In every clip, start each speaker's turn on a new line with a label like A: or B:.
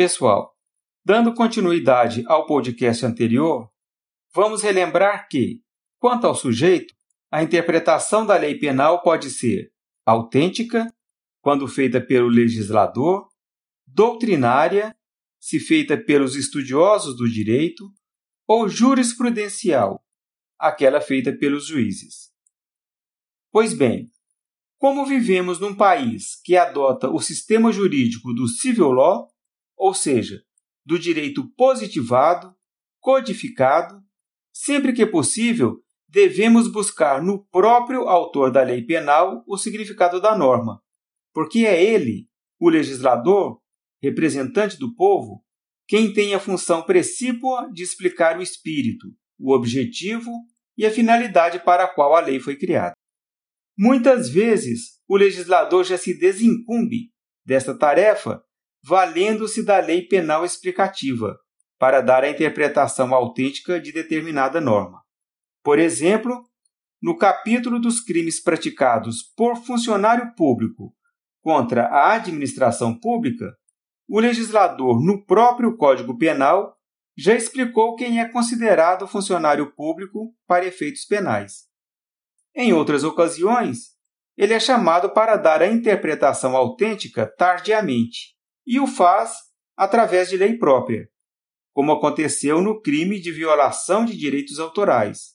A: Pessoal, dando continuidade ao podcast anterior, vamos relembrar que, quanto ao sujeito, a interpretação da lei penal pode ser autêntica, quando feita pelo legislador, doutrinária, se feita pelos estudiosos do direito, ou jurisprudencial, aquela feita pelos juízes. Pois bem, como vivemos num país que adota o sistema jurídico do civil law, ou seja, do direito positivado, codificado, sempre que possível, devemos buscar no próprio autor da lei penal o significado da norma, porque é ele, o legislador, representante do povo, quem tem a função precípua de explicar o espírito, o objetivo e a finalidade para a qual a lei foi criada. Muitas vezes, o legislador já se desincumbe desta tarefa valendo-se da lei penal explicativa para dar a interpretação autêntica de determinada norma. Por exemplo, no capítulo dos crimes praticados por funcionário público contra a administração pública, o legislador, no próprio Código Penal, já explicou quem é considerado funcionário público para efeitos penais. Em outras ocasiões, ele é chamado para dar a interpretação autêntica tardiamente, e o faz através de lei própria, como aconteceu no crime de violação de direitos autorais,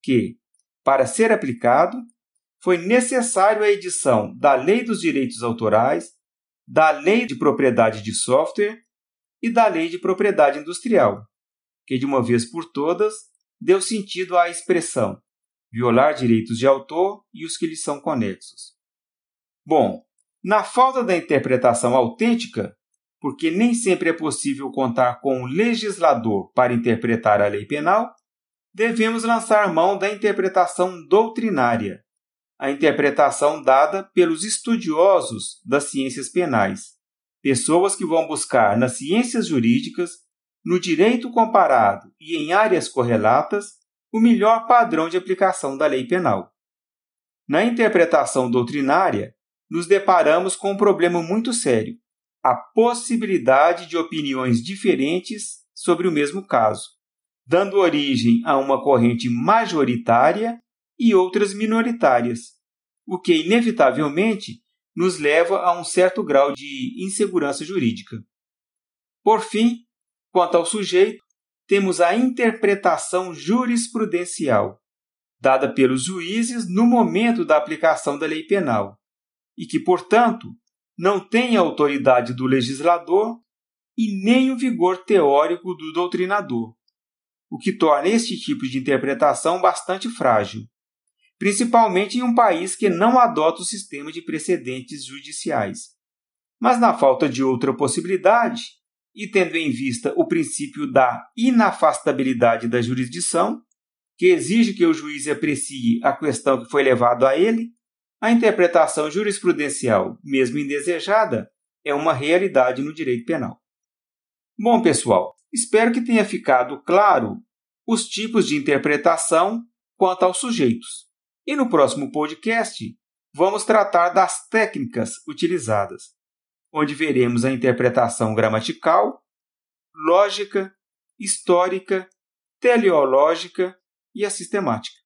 A: que, para ser aplicado, foi necessário a edição da Lei dos Direitos Autorais, da Lei de Propriedade de Software e da Lei de Propriedade Industrial, que de uma vez por todas deu sentido à expressão violar direitos de autor e os que lhes são conexos. Bom, na falta da interpretação autêntica, porque nem sempre é possível contar com um legislador para interpretar a lei penal, devemos lançar mão da interpretação doutrinária, a interpretação dada pelos estudiosos das ciências penais, pessoas que vão buscar nas ciências jurídicas, no direito comparado e em áreas correlatas o melhor padrão de aplicação da lei penal. Na interpretação doutrinária, nos deparamos com um problema muito sério: a possibilidade de opiniões diferentes sobre o mesmo caso, dando origem a uma corrente majoritária e outras minoritárias, o que inevitavelmente nos leva a um certo grau de insegurança jurídica. Por fim, quanto ao sujeito, temos a interpretação jurisprudencial, dada pelos juízes no momento da aplicação da lei penal, e que, portanto, não tem a autoridade do legislador e nem o vigor teórico do doutrinador, o que torna este tipo de interpretação bastante frágil, principalmente em um país que não adota o sistema de precedentes judiciais. Mas, na falta de outra possibilidade, e tendo em vista o princípio da inafastabilidade da jurisdição, que exige que o juiz aprecie a questão que foi levada a ele, a interpretação jurisprudencial, mesmo indesejada, é uma realidade no direito penal. Bom, pessoal, espero que tenha ficado claro os tipos de interpretação quanto aos sujeitos. E no próximo podcast, vamos tratar das técnicas utilizadas onde veremos a interpretação gramatical, lógica, histórica, teleológica e a sistemática.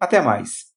A: Até mais!